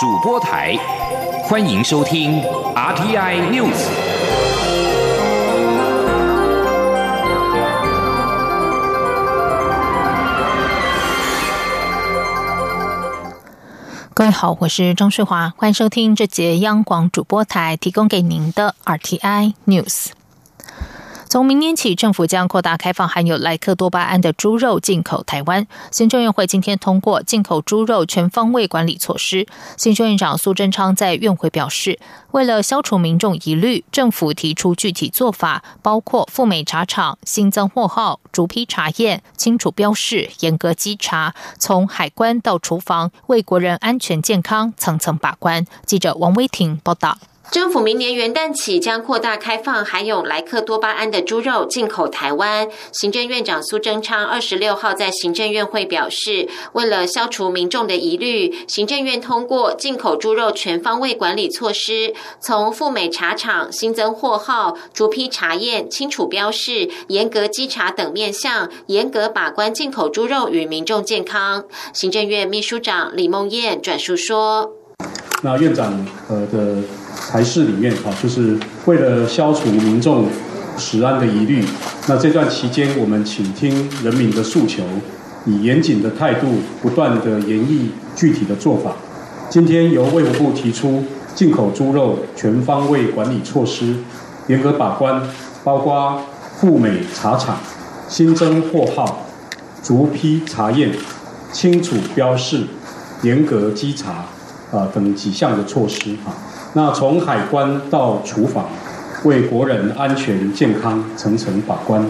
主播台，欢迎收听 RTI News。各位好，我是张睡华，欢迎收听这节央广主播台提供给您的 RTI News。从明年起，政府将扩大开放含有莱克多巴胺的猪肉进口台湾。行政院会今天通过进口猪肉全方位管理措施。行政院长苏贞昌在院会表示，为了消除民众疑虑，政府提出具体做法，包括赴美茶厂新增货号、逐批查验、清楚标示、严格稽查，从海关到厨房，为国人安全健康层层把关。记者王威婷报道。政府明年元旦起将扩大开放含有莱克多巴胺的猪肉进口台湾。行政院长苏贞昌二十六号在行政院会表示，为了消除民众的疑虑，行政院通过进口猪肉全方位管理措施，从赴美茶厂新增货号、逐批查验、清楚标示、严格稽查等面向，严格把关进口猪肉与民众健康。行政院秘书长李梦燕转述说：“那院长呃的。”台式里面啊，就是为了消除民众食安的疑虑，那这段期间我们倾听人民的诉求，以严谨的态度不断的研议具体的做法。今天由卫福部提出进口猪肉全方位管理措施，严格把关，包括赴美茶厂、新增货号、逐批查验、清楚标示、严格稽查啊等几项的措施啊。那从海关到厨房，为国人安全健康层层把关。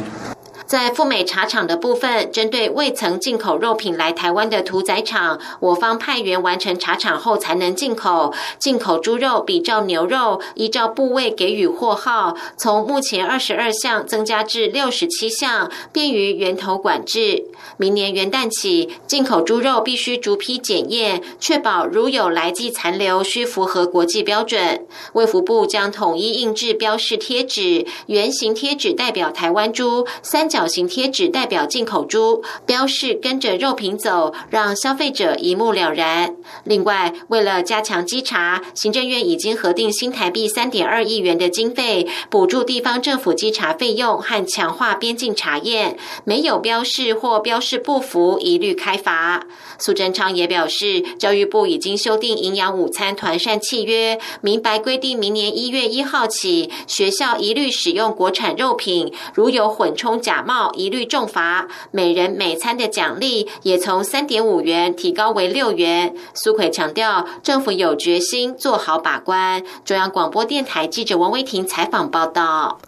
在赴美茶厂的部分，针对未曾进口肉品来台湾的屠宰场，我方派员完成茶厂后才能进口。进口猪肉比照牛肉，依照部位给予货号，从目前二十二项增加至六十七项，便于源头管制。明年元旦起，进口猪肉必须逐批检验，确保如有来迹残留，需符合国际标准。卫福部将统一印制标示贴纸，圆形贴纸代表台湾猪，三角。小型贴纸代表进口猪，标示跟着肉品走，让消费者一目了然。另外，为了加强稽查，行政院已经核定新台币三点二亿元的经费，补助地方政府稽查费用和强化边境查验，没有标示或标示不符，一律开罚。苏贞昌也表示，教育部已经修订营养午餐团膳契约，明白规定，明年一月一号起，学校一律使用国产肉品，如有混充假。冒一律重罚，每人每餐的奖励也从三点五元提高为六元。苏奎强调，政府有决心做好把关。中央广播电台记者王威婷采访报道。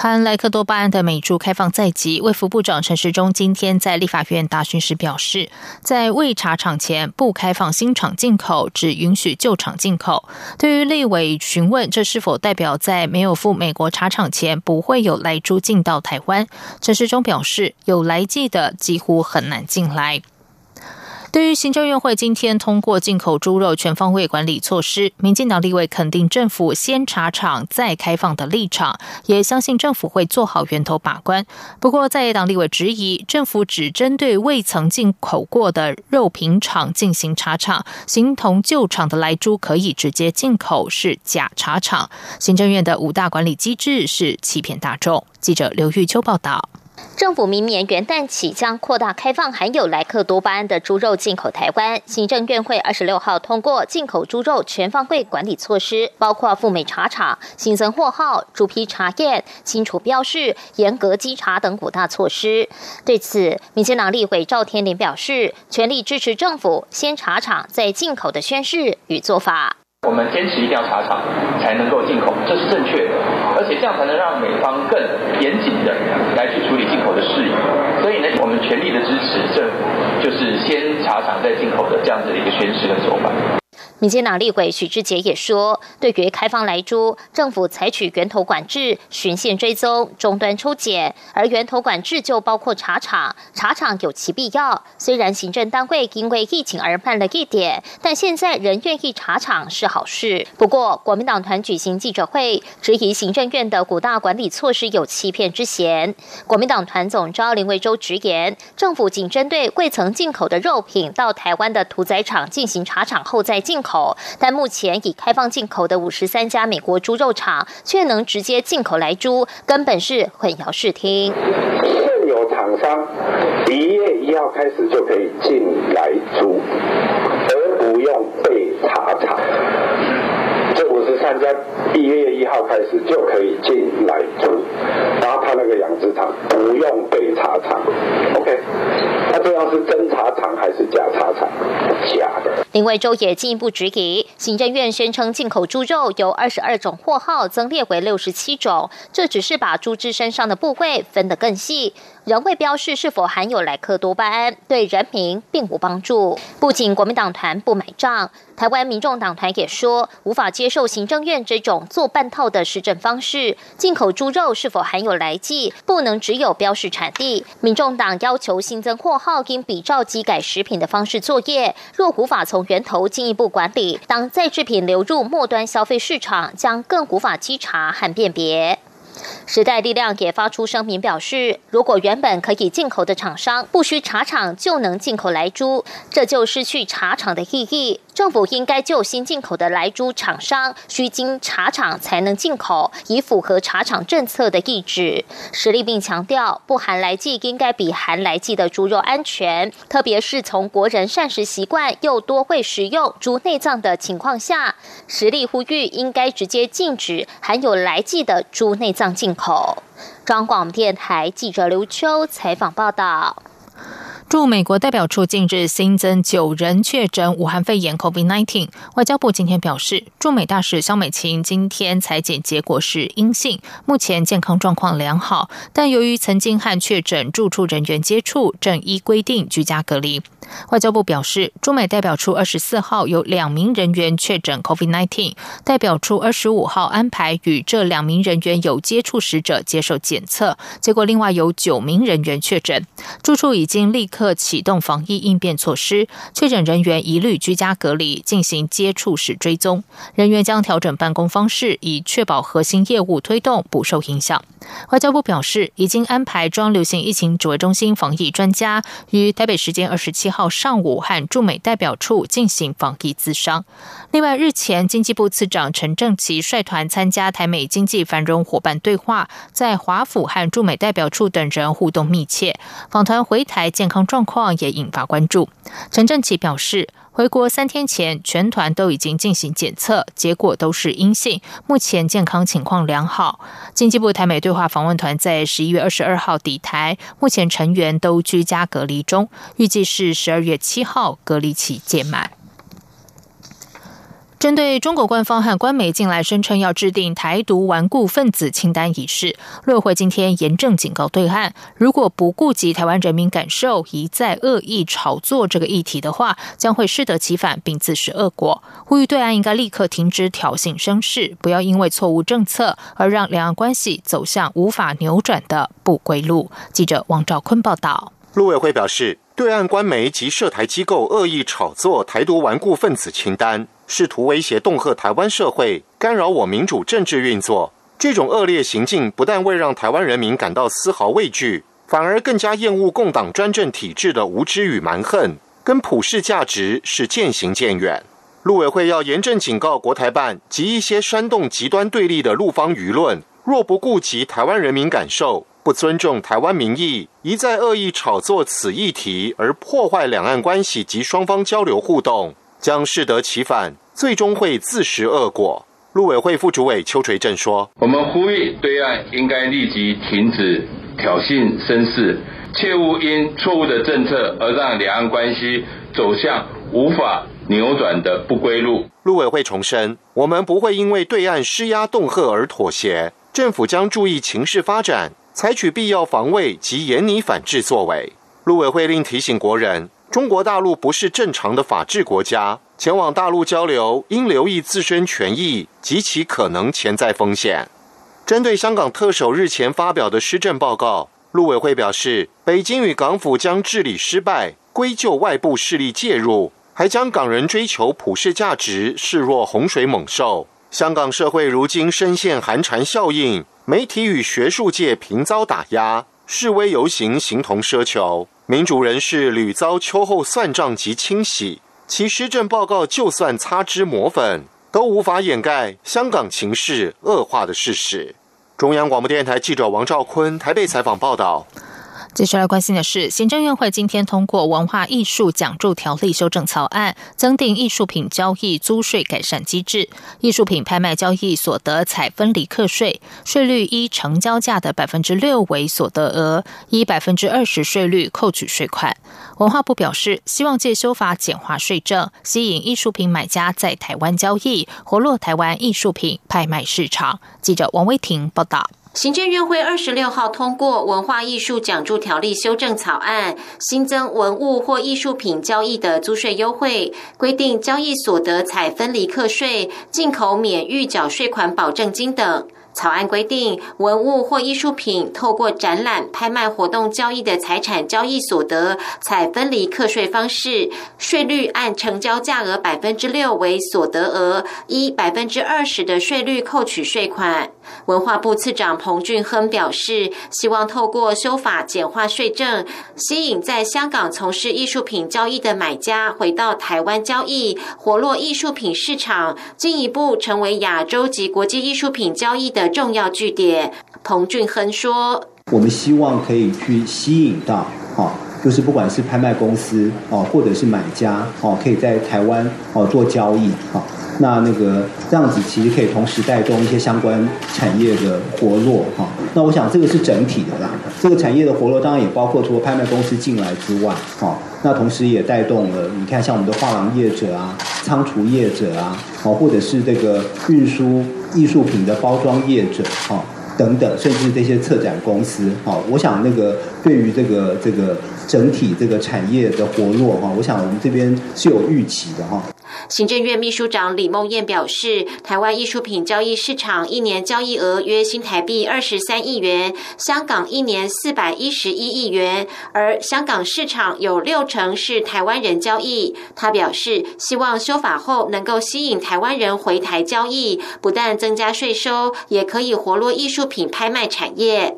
含莱克多巴胺的美猪开放在即，卫福部长陈时中今天在立法院答询时表示，在未查厂前不开放新厂进口，只允许旧厂进口。对于立委询问这是否代表在没有赴美国查厂前不会有来猪进到台湾，陈时中表示，有来记的几乎很难进来。对于行政院会今天通过进口猪肉全方位管理措施，民进党立委肯定政府先查厂再开放的立场，也相信政府会做好源头把关。不过，在野党立委质疑，政府只针对未曾进口过的肉品厂进行查厂，形同旧厂的来猪可以直接进口是假查厂。行政院的五大管理机制是欺骗大众。记者刘玉秋报道。政府明年元旦起将扩大开放含有莱克多巴胺的猪肉进口台湾。行政院会二十六号通过进口猪肉全方位管理措施，包括赴美茶厂、新增货号、逐批查验、清楚标示、严格稽查等五大措施。对此，民进党立委赵天麟表示，全力支持政府先查厂再进口的宣誓与做法。我们坚持一定要查厂才能够进口，这是正确的，而且这样才能让美方更严谨的来去处理进口的事宜。所以呢，我们全力的支持政府，就是先查厂再进口的这样子的一个宣誓的做法。民进党立委许志杰也说，对于开放来猪，政府采取源头管制、循线追踪、终端抽检，而源头管制就包括查厂，查厂有其必要。虽然行政单位因为疫情而慢了一点，但现在仍愿意查厂是好事。不过，国民党团举行记者会，质疑行政院的五大管理措施有欺骗之嫌。国民党团总召林维洲直言，政府仅针对未曾进口的肉品到台湾的屠宰场进行查厂后再进口。但目前已开放进口的五十三家美国猪肉厂却能直接进口来猪，根本是混淆视听。现有厂商一月一号开始就可以进来猪，而不用被查厂。这五十三家一月一号开始就可以进来猪，然后他那个养殖场不用被查厂。OK，那这样是真查厂还是假查厂？假的。林维洲也进一步质疑，行政院宣称进口猪肉由二十二种货号增列为六十七种，这只是把猪只身上的部位分得更细。仍未标示是否含有莱克多巴胺，对人民并无帮助。不仅国民党团不买账，台湾民众党团也说无法接受行政院这种做半套的施政方式。进口猪肉是否含有来剂，不能只有标示产地。民众党要求新增货号，应比照机改食品的方式作业。若无法从源头进一步管理，当再制品流入末端消费市场，将更无法稽查和辨别。时代力量也发出声明表示，如果原本可以进口的厂商不需查厂就能进口来猪，这就失去查厂的意义。政府应该就新进口的来猪厂商需经茶厂才能进口，以符合茶厂政策的意志。实力并强调，不含来剂应该比含来剂的猪肉安全，特别是从国人膳食习惯又多会食用猪内脏的情况下，实力呼吁应该直接禁止含有来剂的猪内脏进口。中广电台记者刘秋采访报道。驻美国代表处近日新增九人确诊武汉肺炎 （COVID-19）。外交部今天表示，驻美大使肖美琴今天裁检结果是阴性，目前健康状况良好，但由于曾经和确诊住处人员接触，正依规定居家隔离。外交部表示，驻美代表处二十四号有两名人员确诊 COVID-19，代表处二十五号安排与这两名人员有接触使者接受检测，结果另外有九名人员确诊，住处已经立刻启动防疫应变措施，确诊人员一律居家隔离，进行接触史追踪，人员将调整办公方式，以确保核心业务推动不受影响。外交部表示，已经安排中流行疫情指挥中心防疫专家于台北时间二十七号上午和驻美代表处进行防疫咨商。另外，日前经济部次长陈正奇率团参加台美经济繁荣伙伴对话，在华府和驻美代表处等人互动密切。访团回台健康状况也引发关注。陈正奇表示。回国三天前，全团都已经进行检测，结果都是阴性，目前健康情况良好。经济部台美对话访问团在十一月二十二号抵台，目前成员都居家隔离中，预计是十二月七号隔离期届满。针对中国官方和官媒近来声称要制定台独顽固分子清单一事，陆委会今天严正警告对岸，如果不顾及台湾人民感受，一再恶意炒作这个议题的话，将会适得其反，并自食恶果。呼吁对岸应该立刻停止挑衅声势，不要因为错误政策而让两岸关系走向无法扭转的不归路。记者王兆坤报道。陆委会表示，对岸官媒及涉台机构恶意炒作台独顽固分子清单。试图威胁、恫吓台湾社会，干扰我民主政治运作。这种恶劣行径不但未让台湾人民感到丝毫畏惧，反而更加厌恶共党专政体制的无知与蛮横，跟普世价值是渐行渐远。陆委会要严正警告国台办及一些煽动极端对立的陆方舆论，若不顾及台湾人民感受，不尊重台湾民意，一再恶意炒作此议题，而破坏两岸关系及双方交流互动。将适得其反，最终会自食恶果。陆委会副主委邱垂正说：“我们呼吁对岸应该立即停止挑衅声势，切勿因错误的政策而让两岸关系走向无法扭转的不归路。”陆委会重申，我们不会因为对岸施压恫吓而妥协，政府将注意情势发展，采取必要防卫及严拟反制作为。陆委会另提醒国人。中国大陆不是正常的法治国家，前往大陆交流应留意自身权益及其可能潜在风险。针对香港特首日前发表的施政报告，陆委会表示，北京与港府将治理失败归咎外部势力介入，还将港人追求普世价值视若洪水猛兽。香港社会如今深陷寒蝉效应，媒体与学术界频遭打压，示威游行形同奢求。民主人士屡遭秋后算账及清洗，其施政报告就算擦脂抹粉，都无法掩盖香港情势恶化的事实。中央广播电台记者王兆坤台北采访报道。接下来关心的是，行政院会今天通过文化艺术奖助条例修正草案，增订艺术品交易租税改善机制。艺术品拍卖交易所得采分离课税，税率依成交价的百分之六为所得额，以百分之二十税率扣取税款。文化部表示，希望借修法简化税政，吸引艺术品买家在台湾交易，活络台湾艺术品拍卖市场。记者王威婷报道。行政院会二十六号通过《文化艺术奖助条例》修正草案，新增文物或艺术品交易的租税优惠，规定交易所得采分离课税、进口免预缴税款保证金等。草案规定，文物或艺术品透过展览、拍卖活动交易的财产交易所得，采分离课税方式，税率按成交价额百分之六为所得额，依百分之二十的税率扣取税款。文化部次长彭俊亨表示，希望透过修法简化税政，吸引在香港从事艺术品交易的买家回到台湾交易，活络艺术品市场，进一步成为亚洲及国际艺术品交易的。重要据点，彭俊亨说：“我们希望可以去吸引到，哈，就是不管是拍卖公司哦，或者是买家哦，可以在台湾哦做交易，哈。那那个这样子其实可以同时带动一些相关产业的活络，哈。那我想这个是整体的啦，这个产业的活络当然也包括除了拍卖公司进来之外，哈。那同时也带动了，你看像我们的画廊业者啊、仓储业者啊，哦，或者是这个运输。”艺术品的包装业者，哈，等等，甚至这些策展公司，哈，我想那个对于这个这个整体这个产业的活络，哈，我想我们这边是有预期的，哈。行政院秘书长李梦燕表示，台湾艺术品交易市场一年交易额约新台币二十三亿元，香港一年四百一十一亿元，而香港市场有六成是台湾人交易。他表示，希望修法后能够吸引台湾人回台交易，不但增加税收，也可以活络艺术品拍卖产业。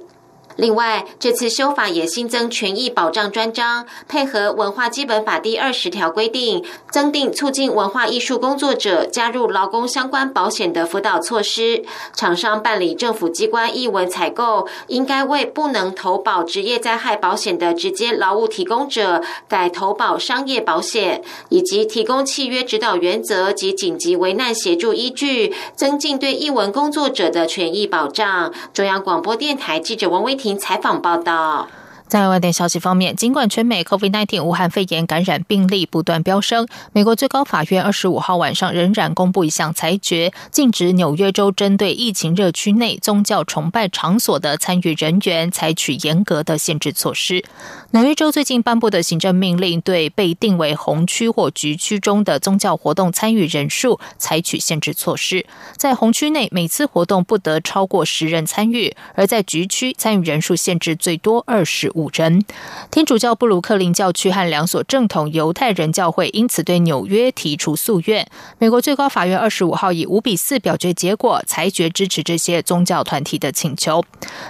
另外，这次修法也新增权益保障专章，配合文化基本法第二十条规定，增订促进文化艺术工作者加入劳工相关保险的辅导措施。厂商办理政府机关译文采购，应该为不能投保职业灾害保险的直接劳务提供者改投保商业保险，以及提供契约指导原则及紧急危难协助依据，增进对译文工作者的权益保障。中央广播电台记者王威婷。采访报道。在外电消息方面，尽管全美 COVID-19 武汉肺炎感染病例不断飙升，美国最高法院二十五号晚上仍然公布一项裁决，禁止纽约州针对疫情热区内宗教崇拜场所的参与人员采取严格的限制措施。纽约州最近颁布的行政命令，对被定为红区或橘区中的宗教活动参与人数采取限制措施。在红区内，每次活动不得超过十人参与；而在橘区，参与人数限制最多二十五。五人，天主教布鲁克林教区和两所正统犹太人教会因此对纽约提出诉愿。美国最高法院二十五号以五比四表决结果裁决支持这些宗教团体的请求。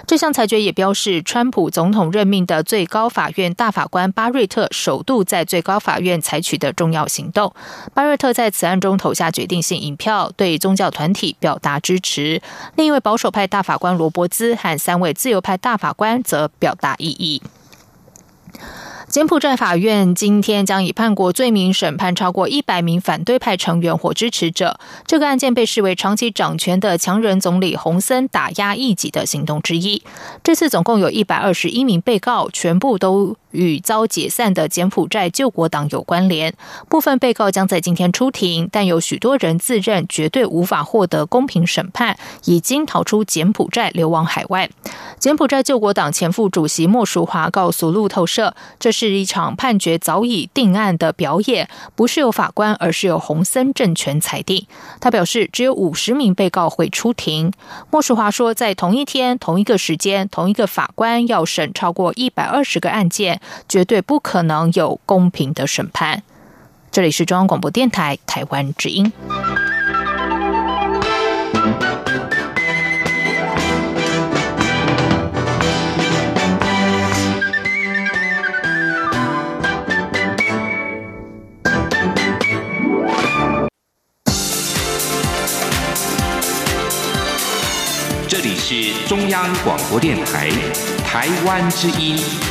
这项裁决也标示，川普总统任命的最高法院大法官巴瑞特首度在最高法院采取的重要行动。巴瑞特在此案中投下决定性引票，对宗教团体表达支持。另一位保守派大法官罗伯兹和三位自由派大法官则表达异议。柬埔寨法院今天将以叛国罪名审判超过一百名反对派成员或支持者。这个案件被视为长期掌权的强人总理洪森打压异己的行动之一。这次总共有一百二十一名被告，全部都。与遭解散的柬埔寨救国党有关联，部分被告将在今天出庭，但有许多人自认绝对无法获得公平审判，已经逃出柬埔寨流亡海外。柬埔寨救国党前副主席莫淑华告诉路透社，这是一场判决早已定案的表演，不是由法官，而是由洪森政权裁定。他表示，只有五十名被告会出庭。莫淑华说，在同一天、同一个时间、同一个法官要审超过一百二十个案件。绝对不可能有公平的审判。这里是中央广播电台台湾之音。这里是中央广播电台台湾之音。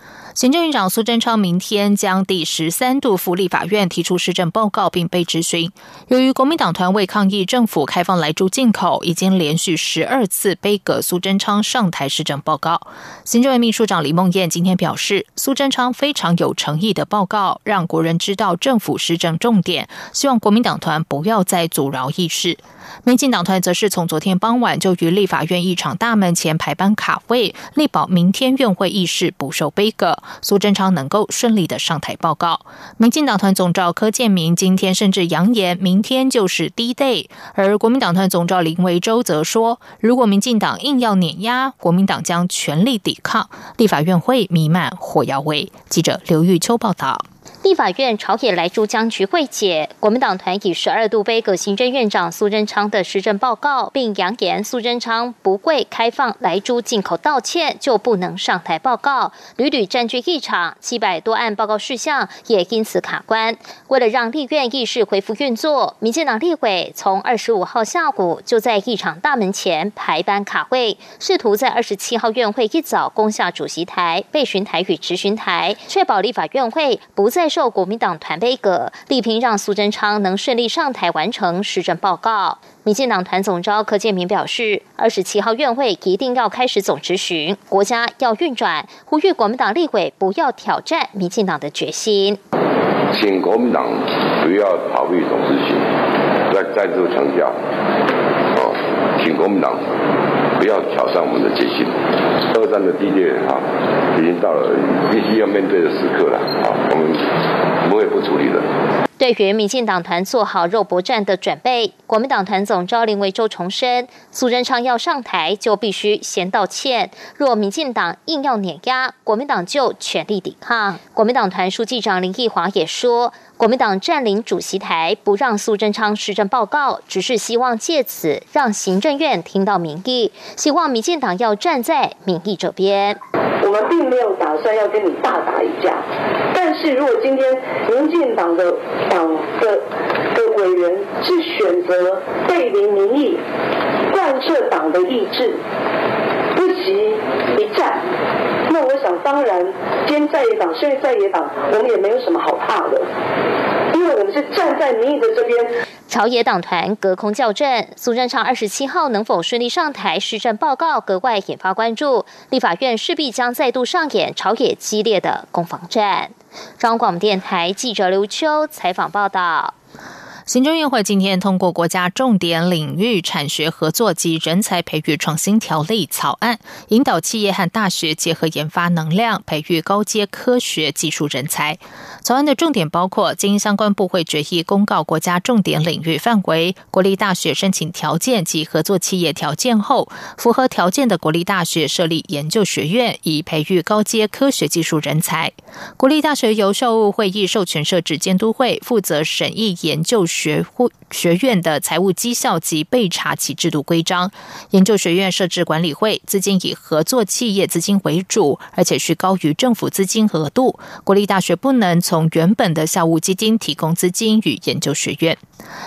行政院长苏贞昌明天将第十三度赴立法院提出施政报告，并被质询。由于国民党团为抗议政府开放来猪进口，已经连续十二次背葛苏贞昌上台施政报告。行政院秘书长李梦燕今天表示，苏贞昌非常有诚意的报告，让国人知道政府施政重点，希望国民党团不要再阻挠议事。民进党团则是从昨天傍晚就于立法院议场大门前排班卡位，力保明天院会议事不受悲苏贞昌能够顺利的上台报告。民进党团总召柯建明今天甚至扬言，明天就是 D day，而国民党团总召林维洲则说，如果民进党硬要碾压，国民党将全力抵抗。立法院会弥漫火药味。记者刘玉秋报道。立法院朝野来珠江局会解，国民党团以十二度杯葛行政院长苏贞昌的施政报告，并扬言苏贞昌不会开放来珠进口道歉就不能上台报告，屡屡占据议场，七百多案报告事项也因此卡关。为了让立院议事恢复运作，民进党立委从二十五号下午就在议场大门前排班卡位，试图在二十七号院会一早攻下主席台、备询台与执询台，确保立法院会不再。受国民党团杯葛，力拼让苏贞昌能顺利上台完成施政报告。民进党团总召柯建明表示，二十七号院会一定要开始总执行，国家要运转，呼吁国民党立委不要挑战民进党的决心。请国民党不要逃避总执行，再再度强调，哦，请国民党。不要挑战我们的决心。二战的地列啊，已经到了必须要面对的时刻了啊，我们不会不处理的。对于民进党团做好肉搏战的准备，国民党团总召林维洲重申，苏贞昌要上台就必须先道歉。若民进党硬要碾压，国民党就全力抵抗。国民党团书记长林奕华也说。国民党占领主席台，不让苏贞昌施政报告，只是希望借此让行政院听到民意，希望民进党要站在民意这边。我们并没有打算要跟你大打一架，但是如果今天民进党的党的的委员是选择背离民意，贯彻党的意志，不惜一战。那我想，当然，今天在野党，虽在野党，我们也没有什么好怕的，因为我们是站在民意的这边。朝野党团隔空校正，苏贞昌二十七号能否顺利上台施政报告，格外引发关注。立法院势必将再度上演朝野激烈的攻防战。中央广播电台记者刘秋采访报道。行政院会今天通过国家重点领域产学合作及人才培育创新条例草案，引导企业和大学结合研发能量，培育高阶科学技术人才。草案的重点包括：经相关部会决议公告国家重点领域范围，国立大学申请条件及合作企业条件后，符合条件的国立大学设立研究学院，以培育高阶科学技术人才。国立大学由校务会议授权设置监督会，负责审议研究。学会学院的财务绩效及备查其制度规章，研究学院设置管理会，资金以合作企业资金为主，而且需高于政府资金额度。国立大学不能从原本的校务基金提供资金与研究学院。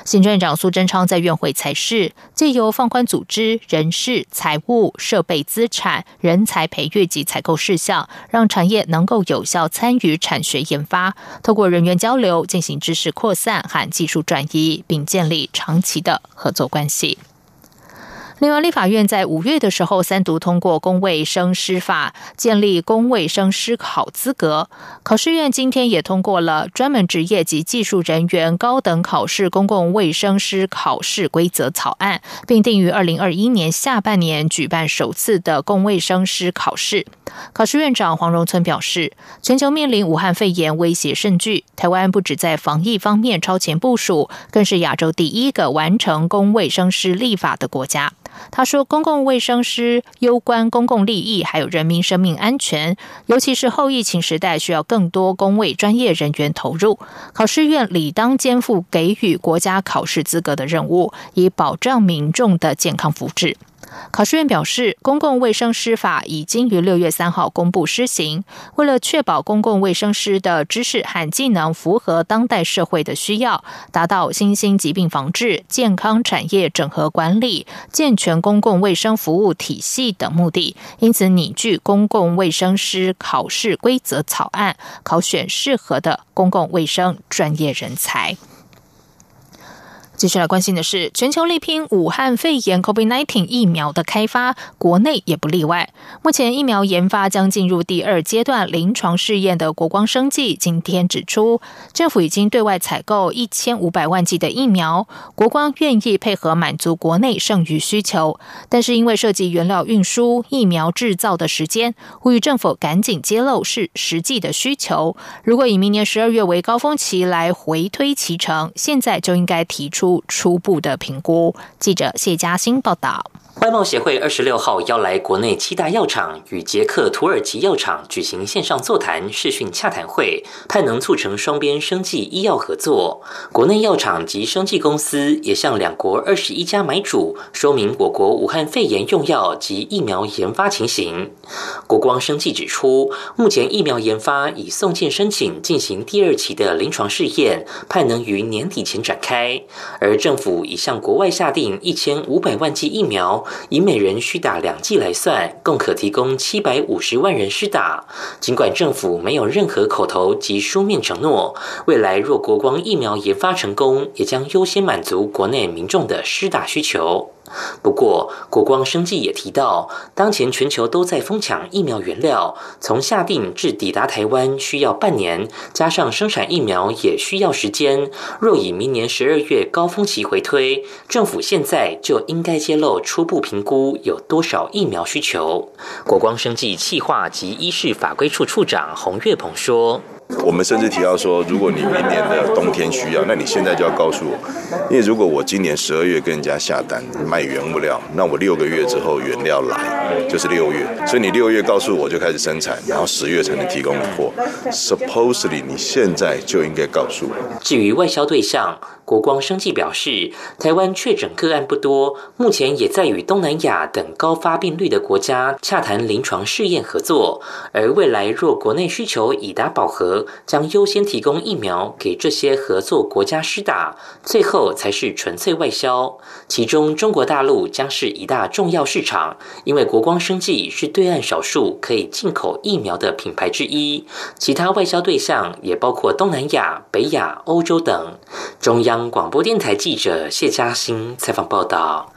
行政院长苏贞昌在院会才是借由放宽组织、人事、财务、设备、资产、人才培育及采购事项，让产业能够有效参与产学研发，透过人员交流进行知识扩散和技术转转移，并建立长期的合作关系。另外，立法院在五月的时候三读通过《公卫生师法》，建立公卫生师考资格。考试院今天也通过了专门职业及技术人员高等考试公共卫生师考试规则草案，并定于二零二一年下半年举办首次的公卫生师考试。考试院长黄荣村表示，全球面临武汉肺炎威胁甚巨，台湾不止在防疫方面超前部署，更是亚洲第一个完成公卫生师立法的国家。他说：“公共卫生师攸关公共利益，还有人民生命安全，尤其是后疫情时代，需要更多公卫专业人员投入。考试院理当肩负给予国家考试资格的任务，以保障民众的健康福祉。”考试院表示，公共卫生师法已经于六月三号公布施行。为了确保公共卫生师的知识和技能符合当代社会的需要，达到新兴疾病防治、健康产业整合管理、健全公共卫生服务体系等目的，因此拟具公共卫生师考试规则草案，考选适合的公共卫生专业人才。接下来关心的是，全球力拼武汉肺炎 （COVID-19） 疫苗的开发，国内也不例外。目前疫苗研发将进入第二阶段临床试验的国光生技今天指出，政府已经对外采购一千五百万剂的疫苗，国光愿意配合满足国内剩余需求，但是因为涉及原料运输、疫苗制造的时间，呼吁政府赶紧揭露是实际的需求。如果以明年十二月为高峰期来回推其程，现在就应该提出。出初步的评估。记者谢嘉欣报道。外贸协会二十六号邀来国内七大药厂与捷克、土耳其药厂举行线上座谈视讯洽谈会，盼能促成双边生技医药合作。国内药厂及生技公司也向两国二十一家买主说明我国武汉肺炎用药及疫苗研发情形。国光生技指出，目前疫苗研发已送件申请进行第二期的临床试验，盼能于年底前展开。而政府已向国外下定一千五百万剂疫苗。以每人需打两剂来算，共可提供七百五十万人施打。尽管政府没有任何口头及书面承诺，未来若国光疫苗研发成功，也将优先满足国内民众的施打需求。不过，国光生技也提到，当前全球都在疯抢疫苗原料，从下定至抵达台湾需要半年，加上生产疫苗也需要时间。若以明年十二月高峰期回推，政府现在就应该揭露初步评估有多少疫苗需求。国光生技企划及医事法规处处长洪月鹏说。我们甚至提到说，如果你明年的冬天需要，那你现在就要告诉我，因为如果我今年十二月跟人家下单卖原物料，那我六个月之后原料来就是六月，所以你六月告诉我就开始生产，然后十月才能提供你货。Supposedly，你现在就应该告诉我。至于外销对象。国光生技表示，台湾确诊个案不多，目前也在与东南亚等高发病率的国家洽谈临床试验合作。而未来若国内需求已达饱和，将优先提供疫苗给这些合作国家施打，最后才是纯粹外销。其中，中国大陆将是一大重要市场，因为国光生技是对岸少数可以进口疫苗的品牌之一。其他外销对象也包括东南亚、北亚、欧洲等。中央。广播电台记者谢嘉欣采访报道。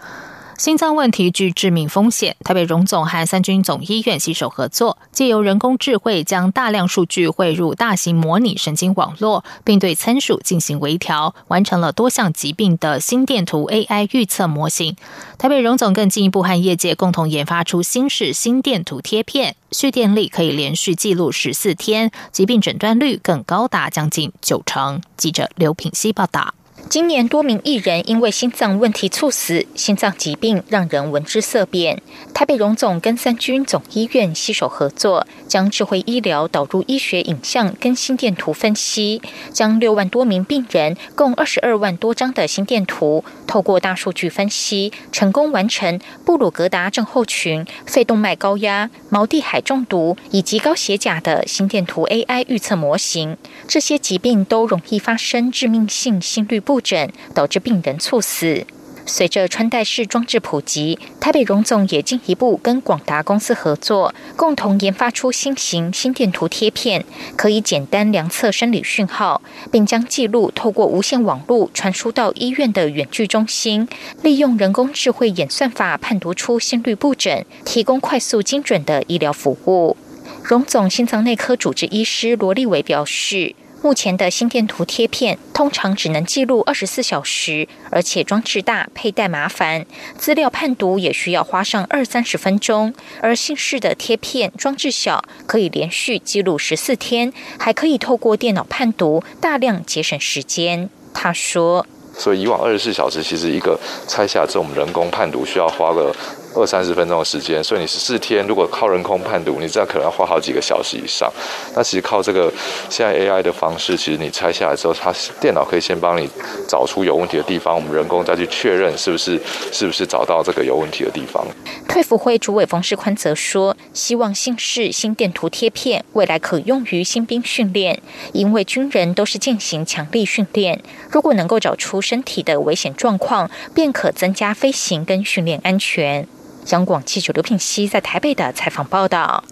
心脏问题具致命风险，台北荣总和三军总医院携手合作，借由人工智慧将大量数据汇入大型模拟神经网络，并对参数进行微调，完成了多项疾病的心电图 AI 预测模型。台北荣总更进一步和业界共同研发出新式心电图贴片，蓄电力可以连续记录十四天，疾病诊断率更高达将近九成。记者刘品希报道。今年多名艺人因为心脏问题猝死，心脏疾病让人闻之色变。台北荣总跟三军总医院携手合作，将智慧医疗导入医学影像跟心电图分析，将六万多名病人共二十二万多张的心电图，透过大数据分析，成功完成布鲁格达症候群、肺动脉高压、毛地海中毒以及高血钾的心电图 AI 预测模型。这些疾病都容易发生致命性心律不。整导致病人猝死。随着穿戴式装置普及，台北荣总也进一步跟广达公司合作，共同研发出新型心电图贴片，可以简单量测生理讯号，并将记录透过无线网络传输到医院的远距中心，利用人工智慧演算法判读出心律不整，提供快速精准的医疗服务。荣总心脏内科主治医师罗立伟表示。目前的心电图贴片通常只能记录二十四小时，而且装置大、佩戴麻烦，资料判读也需要花上二三十分钟。而新式的贴片装置小，可以连续记录十四天，还可以透过电脑判读，大量节省时间。他说：“所以以往二十四小时，其实一个拆下这种，人工判读需要花个。”二三十分钟的时间，所以你十四天如果靠人工判读，你这样可能要花好几个小时以上。那其实靠这个现在 AI 的方式，其实你拆下来之后，它电脑可以先帮你找出有问题的地方，我们人工再去确认是不是是不是找到这个有问题的地方。退辅会主委冯世宽则说，希望新式心电图贴片未来可用于新兵训练，因为军人都是进行强力训练，如果能够找出身体的危险状况，便可增加飞行跟训练安全。央广记者刘品熙在台北的采访报道。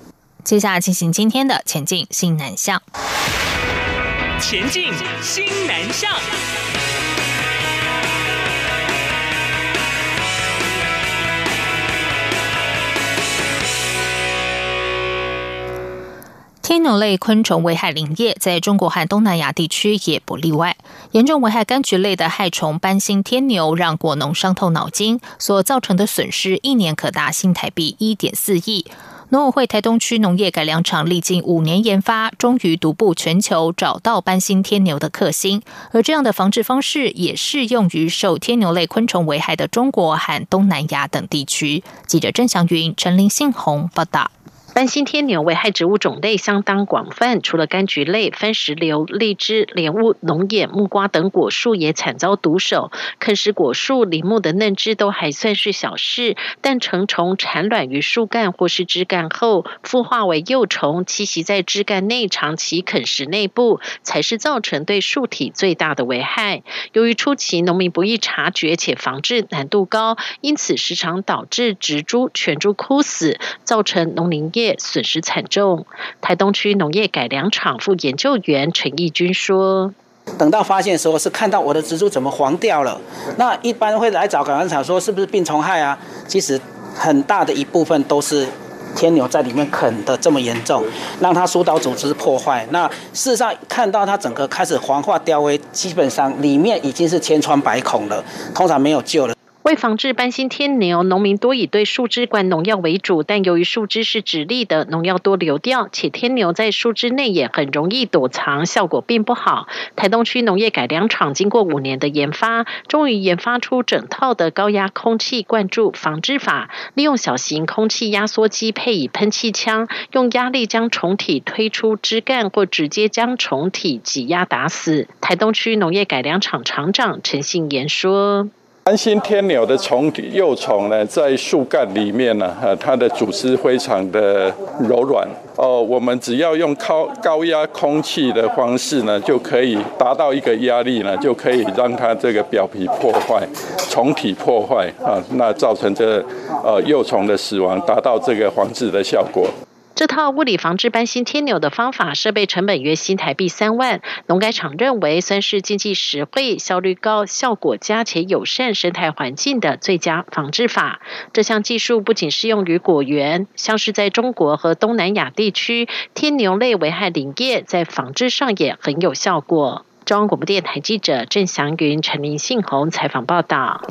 接下来进行今天的前进新南向。前进新南向。天牛类昆虫危害林业，在中国和东南亚地区也不例外。严重危害柑橘类的害虫斑心天牛，让果农伤透脑筋，所造成的损失一年可达新台币一点四亿。农委会台东区农业改良场历经五年研发，终于独步全球，找到斑心天牛的克星。而这样的防治方式，也适用于受天牛类昆虫危害的中国和东南亚等地区。记者郑祥云、陈林信宏报道。斑心天牛危害植物种类相当广泛，除了柑橘类，番石榴、荔枝、莲雾、龙眼、木瓜等果树也惨遭毒手。啃食果树、林木的嫩枝都还算是小事，但成虫产卵于树干或是枝干后，孵化为幼虫，栖息在枝干内，长期啃食内部，才是造成对树体最大的危害。由于初期农民不易察觉且防治难度高，因此时常导致植株全株枯死，造成农林业。损失惨重。台东区农业改良场副研究员陈义军说：“等到发现的时候，是看到我的植株怎么黄掉了。那一般会来找改良场说是不是病虫害啊？其实很大的一部分都是天牛在里面啃的这么严重，让它疏导组织破坏。那事实上看到它整个开始黄化凋萎，基本上里面已经是千疮百孔了，通常没有救了。”为防治斑心天牛，农民多以对树枝灌农药为主，但由于树枝是直立的，农药多流掉，且天牛在树枝内也很容易躲藏，效果并不好。台东区农业改良场经过五年的研发，终于研发出整套的高压空气灌注防治法，利用小型空气压缩机配以喷气枪，用压力将虫体推出枝干，或直接将虫体挤压打死。台东区农业改良场厂长陈信言说。蓝心天牛的虫幼虫呢，在树干里面呢，呃，它的组织非常的柔软哦。我们只要用高高压空气的方式呢，就可以达到一个压力呢，就可以让它这个表皮破坏、虫体破坏啊，那造成这呃幼虫的死亡，达到这个防治的效果。这套物理防治斑心天牛的方法，设备成本约新台币三万。农改场认为，算是经济实惠、效率高、效果佳且友善生态环境的最佳防治法。这项技术不仅适用于果园，像是在中国和东南亚地区，天牛类危害林业，在防治上也很有效果。中央广播电台记者郑祥云、陈明信宏采访报道。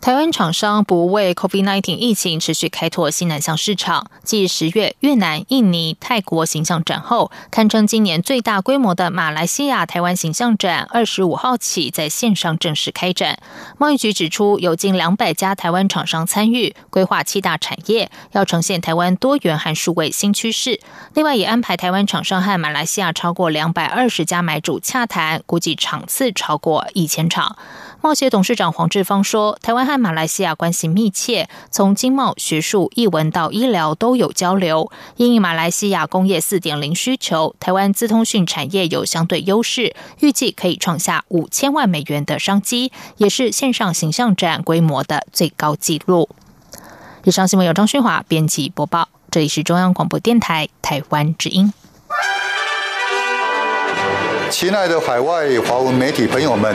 台湾厂商不为 COVID-19 疫情持续开拓新南向市场，继十月越南、印尼、泰国形象展后，堪称今年最大规模的马来西亚台湾形象展，二十五号起在线上正式开展。贸易局指出，有近两百家台湾厂商参与，规划七大产业，要呈现台湾多元和数位新趋势。另外，也安排台湾厂商和马来西亚超过两百二十家买主洽谈，估计场次超过一千场。贸协董事长黄志芳说：“台湾和马来西亚关系密切，从经贸、学术、译文到医疗都有交流。因应马来西亚工业四点零需求，台湾资通讯产业有相对优势，预计可以创下五千万美元的商机，也是线上形象展规模的最高纪录。”以上新闻由张勋华编辑播报，这里是中央广播电台台湾之音。亲爱的海外华文媒体朋友们。